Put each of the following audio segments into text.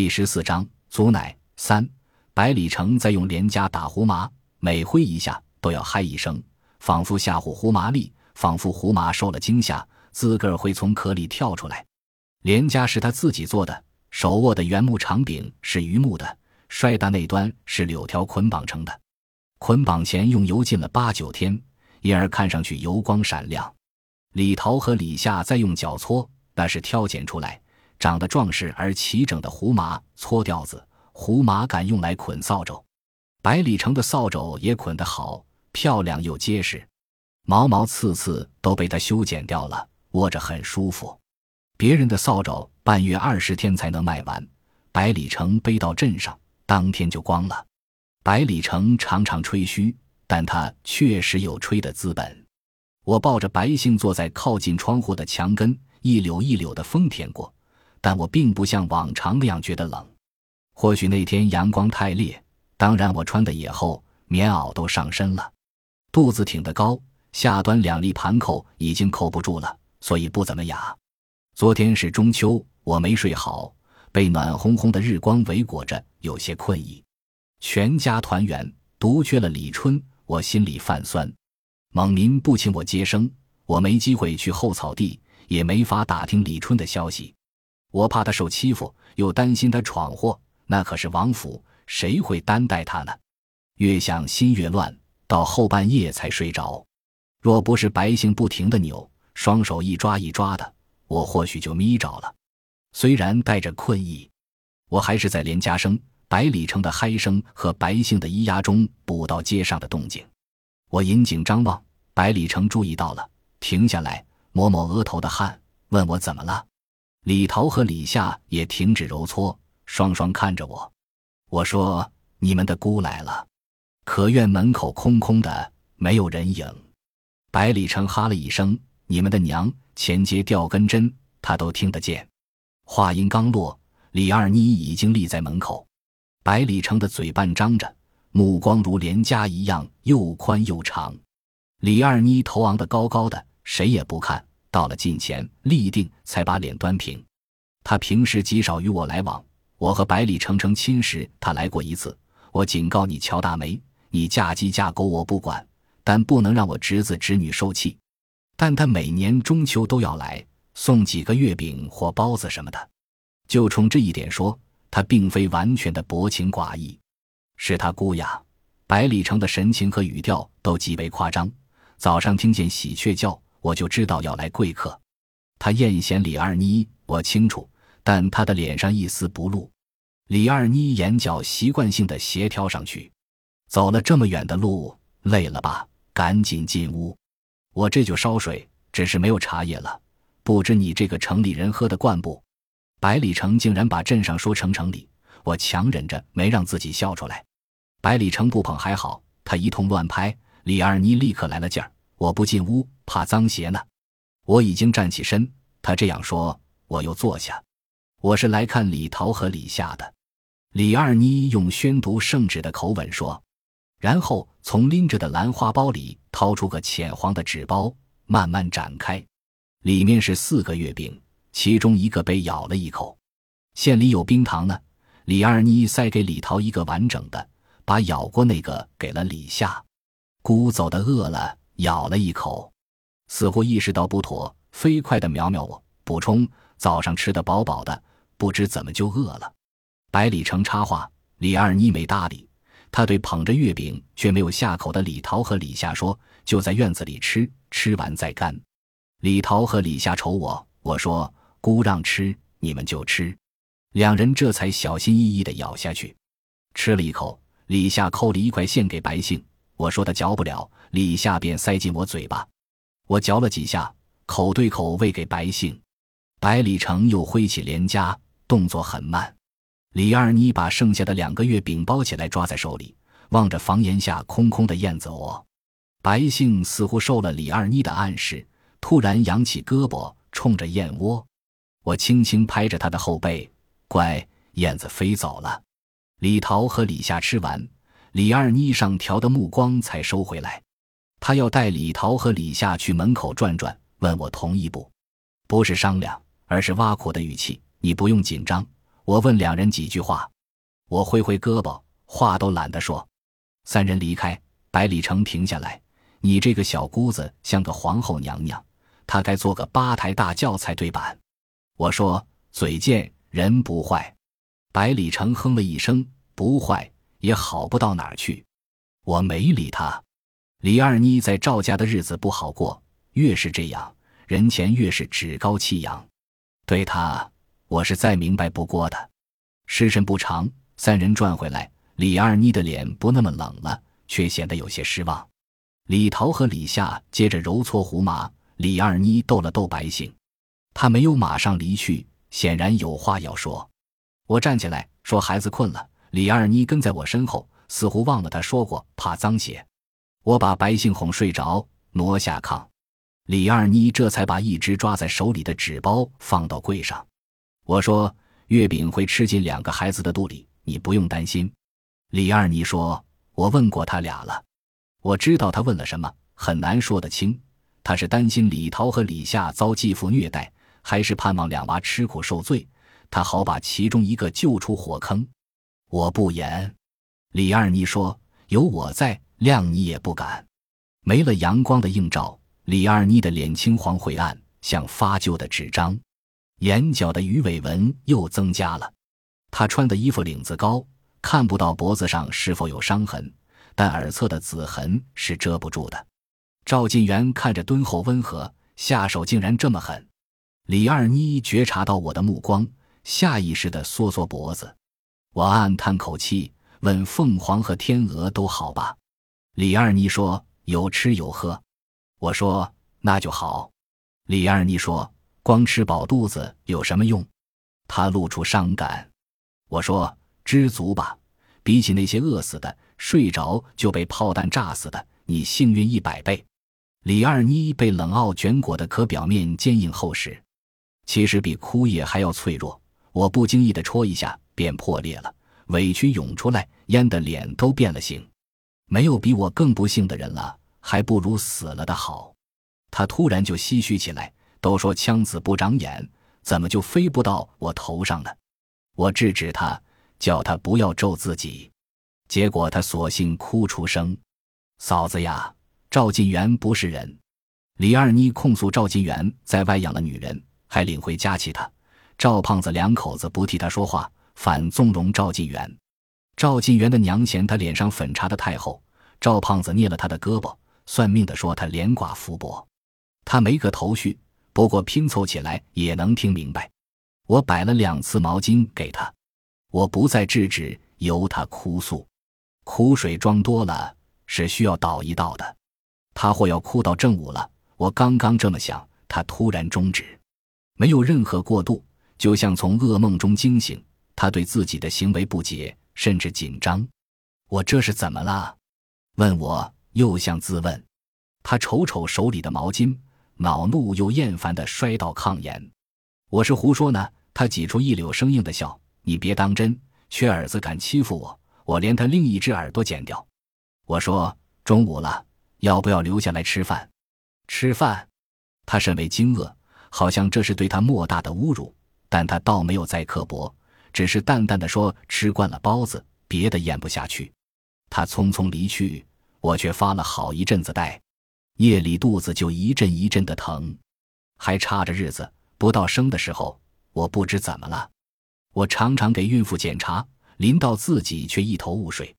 第十四章祖奶三。百里城在用连枷打胡麻，每挥一下都要嗨一声，仿佛吓唬胡麻粒，仿佛胡麻受了惊吓，自个儿会从壳里跳出来。连枷是他自己做的，手握的圆木长柄是榆木的，摔打那端是柳条捆绑成的，捆绑前用油浸了八九天，因而看上去油光闪亮。李桃和李夏在用脚搓，那是挑拣出来。长得壮实而齐整的胡麻搓吊子，胡麻杆用来捆扫帚，百里城的扫帚也捆得好，漂亮又结实，毛毛刺刺都被他修剪掉了，握着很舒服。别人的扫帚半月二十天才能卖完，百里城背到镇上，当天就光了。百里城常常吹嘘，但他确实有吹的资本。我抱着白杏坐在靠近窗户的墙根，一绺一绺的风舔过。但我并不像往常那样觉得冷，或许那天阳光太烈，当然我穿的也厚，棉袄都上身了，肚子挺得高，下端两粒盘扣已经扣不住了，所以不怎么雅。昨天是中秋，我没睡好，被暖烘烘的日光围裹着，有些困意。全家团圆，独缺了李春，我心里泛酸。蒙民不请我接生，我没机会去后草地，也没法打听李春的消息。我怕他受欺负，又担心他闯祸。那可是王府，谁会担待他呢？越想心越乱，到后半夜才睡着。若不是白杏不停的扭，双手一抓一抓的，我或许就眯着了。虽然带着困意，我还是在连家声、百里城的嗨声和白杏的咿呀中捕到街上的动静。我引颈张望，百里城注意到了，停下来，抹抹额头的汗，问我怎么了。李桃和李夏也停止揉搓，双双看着我。我说：“你们的姑来了。”可院门口空空的，没有人影。百里城哈了一声：“你们的娘前街掉根针，他都听得见。”话音刚落，李二妮已经立在门口。百里城的嘴半张着，目光如连家一样又宽又长。李二妮头昂得高高的，谁也不看。到了近前，立定，才把脸端平。他平时极少与我来往，我和百里成成亲时，他来过一次。我警告你，乔大梅，你嫁鸡嫁狗我不管，但不能让我侄子侄女受气。但他每年中秋都要来，送几个月饼或包子什么的。就冲这一点说，他并非完全的薄情寡义，是他姑呀。百里城的神情和语调都极为夸张。早上听见喜鹊叫。我就知道要来贵客，他艳嫌李二妮，我清楚，但他的脸上一丝不露。李二妮眼角习惯性的斜挑上去，走了这么远的路，累了吧？赶紧进屋，我这就烧水，只是没有茶叶了，不知你这个城里人喝得惯不？百里城竟然把镇上说成城里，我强忍着没让自己笑出来。百里城不捧还好，他一通乱拍，李二妮立刻来了劲儿。我不进屋，怕脏鞋呢。我已经站起身，他这样说，我又坐下。我是来看李桃和李夏的。李二妮用宣读圣旨的口吻说，然后从拎着的兰花包里掏出个浅黄的纸包，慢慢展开，里面是四个月饼，其中一个被咬了一口。馅里有冰糖呢。李二妮塞给李桃一个完整的，把咬过那个给了李夏。姑走的饿了。咬了一口，似乎意识到不妥，飞快地瞄瞄我，补充：“早上吃的饱饱的，不知怎么就饿了。”百里城插话，李二妮没搭理。他对捧着月饼却没有下口的李桃和李夏说：“就在院子里吃，吃完再干。”李桃和李夏瞅我，我说：“姑让吃，你们就吃。”两人这才小心翼翼地咬下去，吃了一口。李夏抠了一块馅给白杏。我说他嚼不了，李夏便塞进我嘴巴。我嚼了几下，口对口喂给白杏。百里城又挥起连夹，动作很慢。李二妮把剩下的两个月饼包起来，抓在手里，望着房檐下空空的燕子窝。白杏似乎受了李二妮的暗示，突然扬起胳膊，冲着燕窝。我轻轻拍着他的后背，乖，燕子飞走了。李桃和李夏吃完。李二妮上调的目光才收回来，他要带李桃和李夏去门口转转，问我同意不？不是商量，而是挖苦的语气。你不用紧张，我问两人几句话，我挥挥胳膊，话都懒得说。三人离开，百里城停下来：“你这个小姑子像个皇后娘娘，她该做个八抬大轿才对板。”我说：“嘴贱，人不坏。”百里城哼了一声：“不坏也好不到哪儿去。”我没理他。李二妮在赵家的日子不好过，越是这样，人前越是趾高气扬。对他，我是再明白不过的。时辰不长，三人转回来，李二妮的脸不那么冷了，却显得有些失望。李桃和李夏接着揉搓胡麻，李二妮逗了逗白杏，他没有马上离去，显然有话要说。我站起来说：“孩子困了。”李二妮跟在我身后，似乎忘了他说过怕脏鞋。我把白杏哄睡着，挪下炕。李二妮这才把一直抓在手里的纸包放到柜上。我说：“月饼会吃进两个孩子的肚里，你不用担心。”李二妮说：“我问过他俩了，我知道他问了什么，很难说得清。他是担心李涛和李夏遭继父虐待，还是盼望两娃吃苦受罪，他好把其中一个救出火坑？”我不言。李二妮说：“有我在，谅你也不敢。”没了阳光的映照。李二妮的脸青黄晦暗，像发旧的纸张，眼角的鱼尾纹又增加了。她穿的衣服领子高，看不到脖子上是否有伤痕，但耳侧的紫痕是遮不住的。赵晋元看着敦厚温和，下手竟然这么狠。李二妮觉察到我的目光，下意识地缩缩脖子。我暗暗叹口气，问：“凤凰和天鹅都好吧？”李二妮说：“有吃有喝。”我说：“那就好。”李二妮说：“光吃饱肚子有什么用？”他露出伤感。我说：“知足吧，比起那些饿死的、睡着就被炮弹炸死的，你幸运一百倍。”李二妮被冷傲卷裹的壳表面坚硬厚实，其实比枯叶还要脆弱。我不经意的戳一下，便破裂了，委屈涌出来，淹得脸都变了形。没有比我更不幸的人了。还不如死了的好。他突然就唏嘘起来。都说枪子不长眼，怎么就飞不到我头上呢？我制止他，叫他不要咒自己。结果他索性哭出声：“嫂子呀，赵晋元不是人。”李二妮控诉赵晋元在外养了女人，还领回家气他。赵胖子两口子不替他说话，反纵容赵晋元。赵晋元的娘嫌他脸上粉擦的太厚，赵胖子捏了他的胳膊。算命的说他连寡福薄，他没个头绪，不过拼凑起来也能听明白。我摆了两次毛巾给他，我不再制止，由他哭诉。苦水装多了是需要倒一倒的。他或要哭到正午了。我刚刚这么想，他突然终止，没有任何过渡，就像从噩梦中惊醒。他对自己的行为不解，甚至紧张。我这是怎么了？问我。又像自问，他瞅瞅手里的毛巾，恼怒又厌烦的摔到炕沿。我是胡说呢。他挤出一绺生硬的笑：“你别当真，缺耳子敢欺负我，我连他另一只耳朵剪掉。”我说：“中午了，要不要留下来吃饭？”吃饭？他甚为惊愕，好像这是对他莫大的侮辱，但他倒没有再刻薄，只是淡淡的说：“吃惯了包子，别的咽不下去。”他匆匆离去。我却发了好一阵子呆，夜里肚子就一阵一阵的疼，还差着日子不到生的时候，我不知怎么了。我常常给孕妇检查，临到自己却一头雾水。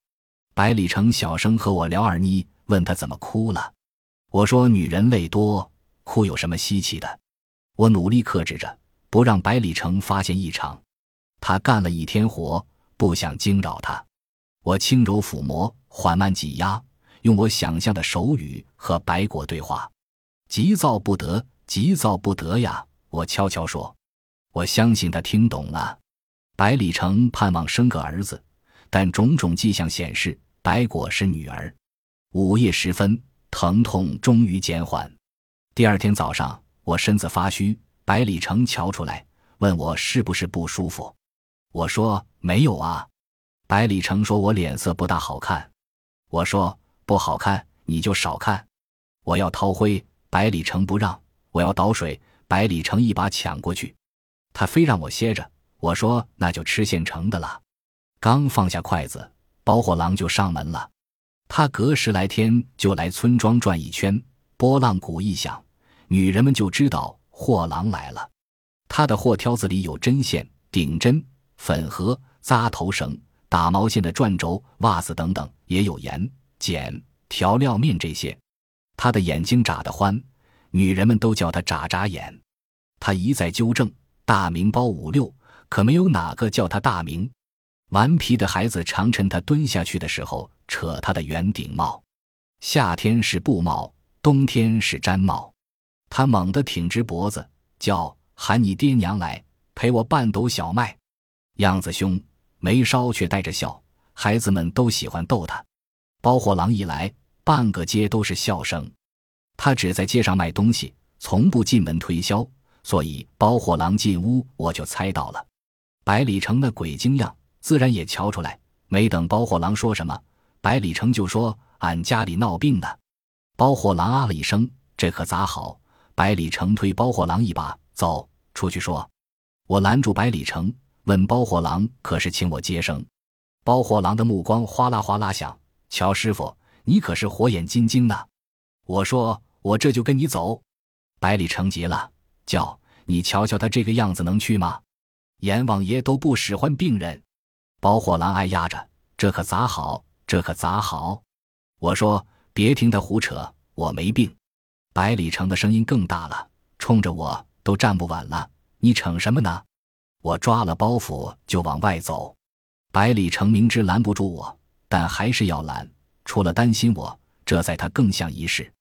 百里城小声和我聊二妮，问她怎么哭了。我说女人泪多，哭有什么稀奇的？我努力克制着，不让百里城发现异常。他干了一天活，不想惊扰他。我轻柔抚摸，缓慢挤压。用我想象的手语和白果对话，急躁不得，急躁不得呀！我悄悄说，我相信他听懂了。百里城盼望生个儿子，但种种迹象显示白果是女儿。午夜时分，疼痛终于减缓。第二天早上，我身子发虚，百里城瞧出来，问我是不是不舒服。我说没有啊。百里城说我脸色不大好看。我说。不好看，你就少看。我要掏灰，百里城不让；我要倒水，百里城一把抢过去。他非让我歇着，我说：“那就吃现成的了。”刚放下筷子，包货郎就上门了。他隔十来天就来村庄转一圈，拨浪鼓一响，女人们就知道货郎来了。他的货挑子里有针线、顶针、粉盒、扎头绳、打毛线的转轴、袜子等等，也有盐、碱、调料面这些。他的眼睛眨得欢，女人们都叫他眨眨眼。他一再纠正：“大名包五六，可没有哪个叫他大名。”顽皮的孩子常趁他蹲下去的时候扯他的圆顶帽，夏天是布帽，冬天是毡帽。他猛地挺直脖子，叫喊你爹娘来陪我半斗小麦，样子凶，眉梢却带着笑。孩子们都喜欢逗他。包货郎一来，半个街都是笑声。他只在街上卖东西，从不进门推销，所以包货郎进屋，我就猜到了。百里城的鬼精样。自然也瞧出来，没等包货郎说什么，百里城就说：“俺家里闹病呢。”包货郎啊了一声：“这可咋好？”百里城推包货郎一把：“走出去说。”我拦住百里城，问包货郎：“可是请我接生？”包货郎的目光哗啦哗啦响：“乔师傅，你可是火眼金睛呢。”我说：“我这就跟你走。”百里成急了，叫：“你瞧瞧他这个样子，能去吗？阎王爷都不使唤病人。”包货郎哎压着，这可咋好？这可咋好？我说别听他胡扯，我没病。百里城的声音更大了，冲着我都站不稳了。你逞什么呢？我抓了包袱就往外走。百里城明知拦不住我，但还是要拦。除了担心我，这在他更像一事。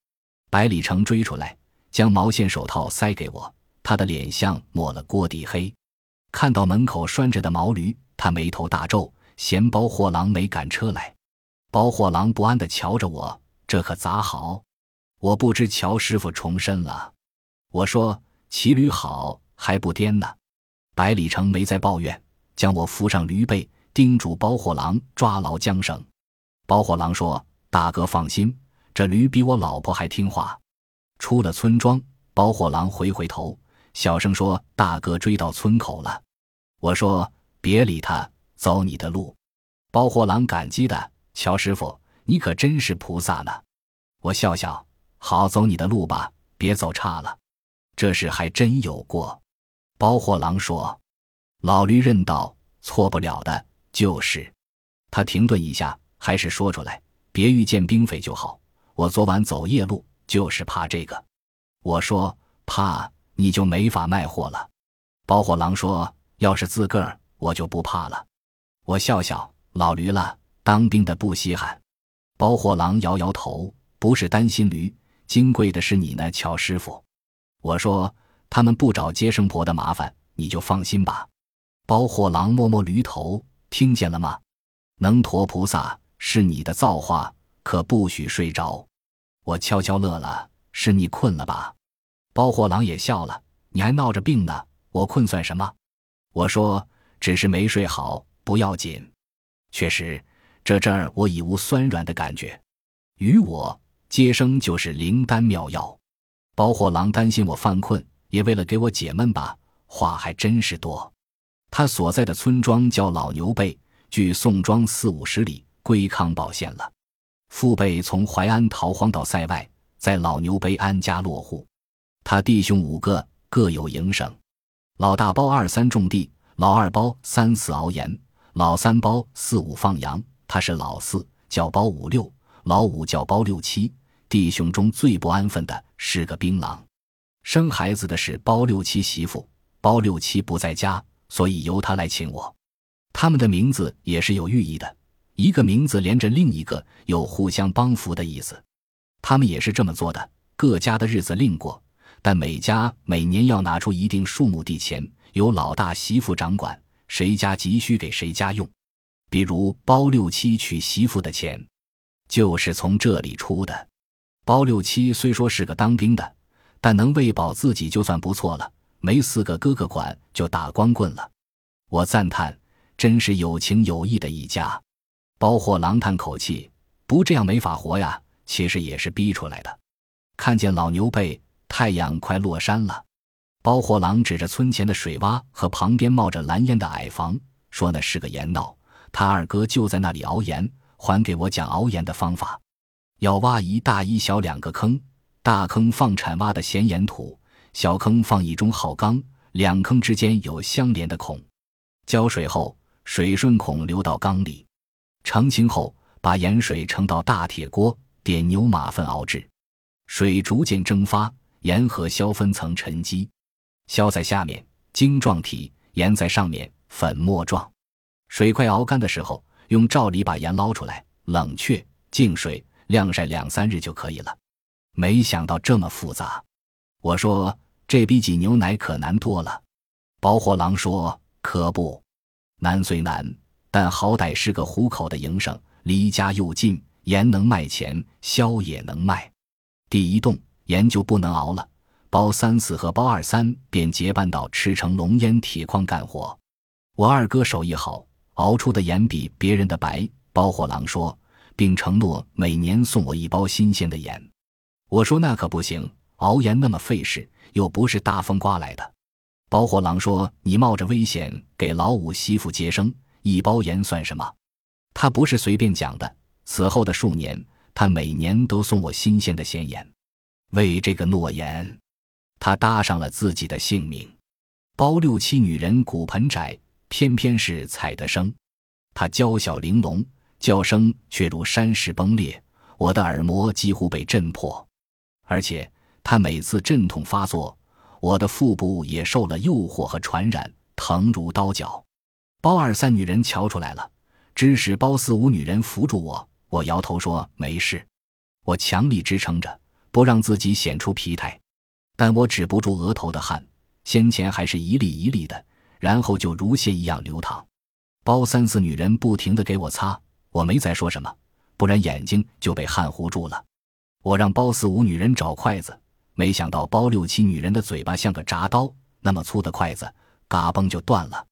百里城追出来，将毛线手套塞给我，他的脸像抹了锅底黑。看到门口拴着的毛驴。他眉头大皱，嫌包货郎没赶车来。包货郎不安地瞧着我，这可咋好？我不知乔师傅重申了。我说骑驴好还不颠呢。百里城没再抱怨，将我扶上驴背，叮嘱包货郎抓牢缰绳。包货郎说：“大哥放心，这驴比我老婆还听话。”出了村庄，包货郎回回头，小声说：“大哥追到村口了。”我说。别理他，走你的路。包货郎感激的，乔师傅，你可真是菩萨呢。我笑笑，好走你的路吧，别走岔了。这事还真有过。包货郎说：“老驴认道，错不了的。”就是。他停顿一下，还是说出来：“别遇见兵匪就好。我昨晚走夜路，就是怕这个。”我说：“怕你就没法卖货了。”包货郎说：“要是自个儿。”我就不怕了，我笑笑，老驴了，当兵的不稀罕。包货郎摇摇头，不是担心驴，金贵的是你呢，乔师傅。我说他们不找接生婆的麻烦，你就放心吧。包货郎摸摸驴头，听见了吗？能驮菩萨是你的造化，可不许睡着。我悄悄乐了，是你困了吧？包货郎也笑了，你还闹着病呢，我困算什么？我说。只是没睡好，不要紧。确实，这阵儿我已无酸软的感觉。于我接生就是灵丹妙药。包货郎担心我犯困，也为了给我解闷吧，话还真是多。他所在的村庄叫老牛背，距宋庄四五十里，归康保县了。父辈从淮安逃荒到塞外，在老牛背安家落户。他弟兄五个，各有营生。老大包二三种地。老二包三四熬盐，老三包四五放羊，他是老四，叫包五六，老五叫包六七。弟兄中最不安分的是个槟榔。生孩子的是包六七媳妇，包六七不在家，所以由他来请我。他们的名字也是有寓意的，一个名字连着另一个，有互相帮扶的意思。他们也是这么做的，各家的日子另过，但每家每年要拿出一定数目地钱。由老大媳妇掌管，谁家急需给谁家用。比如包六七娶媳妇的钱，就是从这里出的。包六七虽说是个当兵的，但能喂饱自己就算不错了。没四个哥哥管，就打光棍了。我赞叹，真是有情有义的一家。包货郎叹口气，不这样没法活呀。其实也是逼出来的。看见老牛背，太阳快落山了。包货郎指着村前的水洼和旁边冒着蓝烟的矮房，说：“那是个盐道，他二哥就在那里熬盐，还给我讲熬盐的方法。要挖一大一小两个坑，大坑放铲挖的咸盐土，小坑放一中号缸，两坑之间有相连的孔。浇水后，水顺孔流到缸里，澄清后，把盐水盛到大铁锅，点牛马粪熬制。水逐渐蒸发，盐和硝分层沉积。”硝在下面，晶状体；盐在上面，粉末状。水快熬干的时候，用罩里把盐捞出来，冷却、净水、晾晒两三日就可以了。没想到这么复杂。我说这比挤牛奶可难多了。包货郎说：“可不，难虽难，但好歹是个糊口的营生，离家又近，盐能卖钱，硝也能卖。地一冻，盐就不能熬了。”包三四和包二三便结伴到赤城龙烟铁矿干活。我二哥手艺好，熬出的盐比别人的白。包货郎说，并承诺每年送我一包新鲜的盐。我说那可不行，熬盐那么费事，又不是大风刮来的。包货郎说：“你冒着危险给老五媳妇接生，一包盐算什么？”他不是随便讲的。此后的数年，他每年都送我新鲜的鲜盐。为这个诺言。他搭上了自己的性命，包六七女人骨盆窄，偏偏是踩得生。她娇小玲珑，叫声却如山石崩裂，我的耳膜几乎被震破。而且她每次阵痛发作，我的腹部也受了诱惑和传染，疼如刀绞。包二三女人瞧出来了，指使包四五女人扶住我，我摇头说没事，我强力支撑着，不让自己显出疲态。但我止不住额头的汗，先前还是一粒一粒的，然后就如血一样流淌。包三四女人不停的给我擦，我没再说什么，不然眼睛就被汗糊住了。我让包四五女人找筷子，没想到包六七女人的嘴巴像个铡刀，那么粗的筷子，嘎嘣就断了。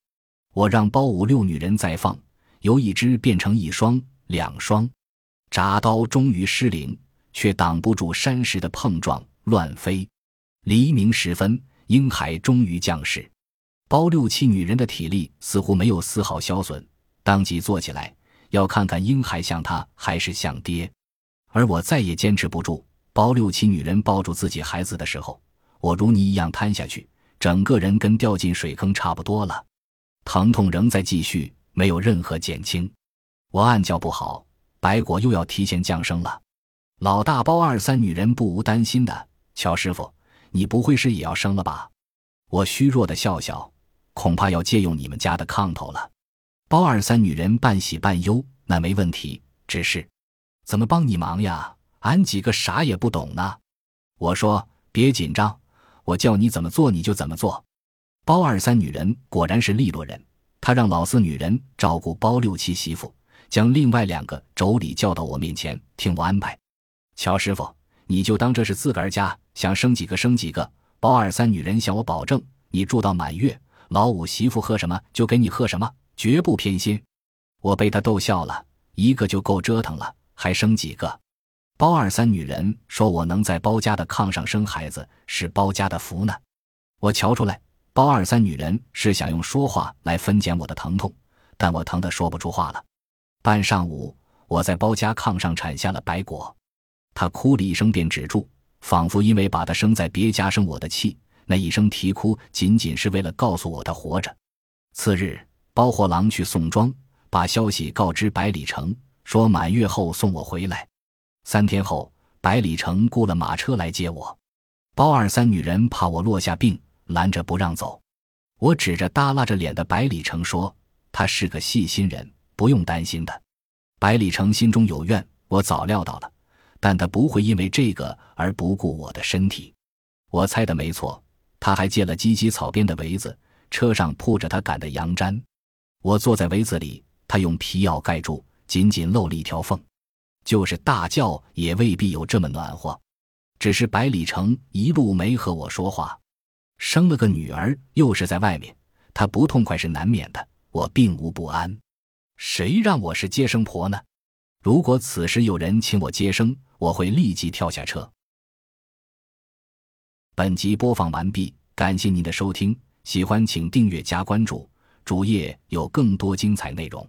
我让包五六女人再放，由一只变成一双、两双，铡刀终于失灵，却挡不住山石的碰撞，乱飞。黎明时分，婴孩终于降世。包六七女人的体力似乎没有丝毫消损，当即坐起来，要看看婴孩像他还是像爹。而我再也坚持不住。包六七女人抱住自己孩子的时候，我如泥一样瘫下去，整个人跟掉进水坑差不多了。疼痛仍在继续，没有任何减轻。我暗叫不好，白果又要提前降生了。老大包二三女人不无担心的，乔师傅。你不会是也要生了吧？我虚弱的笑笑，恐怕要借用你们家的炕头了。包二三女人半喜半忧，那没问题，只是怎么帮你忙呀？俺几个啥也不懂呢。我说别紧张，我叫你怎么做你就怎么做。包二三女人果然是利落人，她让老四女人照顾包六七媳妇，将另外两个妯娌叫到我面前，听我安排。乔师傅。你就当这是自个儿家，想生几个生几个。包二三女人向我保证，你住到满月，老五媳妇喝什么就给你喝什么，绝不偏心。我被他逗笑了，一个就够折腾了，还生几个？包二三女人说我能在包家的炕上生孩子，是包家的福呢。我瞧出来，包二三女人是想用说话来分拣我的疼痛，但我疼得说不出话了。半上午，我在包家炕上产下了白果。她哭了一声，便止住，仿佛因为把她生在别家生我的气。那一声啼哭，仅仅是为了告诉我他活着。次日，包货郎去宋庄，把消息告知百里城，说满月后送我回来。三天后，百里城雇了马车来接我。包二三女人怕我落下病，拦着不让走。我指着耷拉着脸的百里城说：“他是个细心人，不用担心的。”百里城心中有怨，我早料到了。但他不会因为这个而不顾我的身体，我猜的没错。他还借了芨芨草编的围子，车上铺着他赶的羊毡。我坐在围子里，他用皮袄盖住，仅仅露了一条缝。就是大叫也未必有这么暖和。只是百里城一路没和我说话，生了个女儿，又是在外面，他不痛快是难免的。我并无不安，谁让我是接生婆呢？如果此时有人请我接生，我会立即跳下车。本集播放完毕。感谢您的收听，喜欢请订阅加关注，主页有更多精彩内容。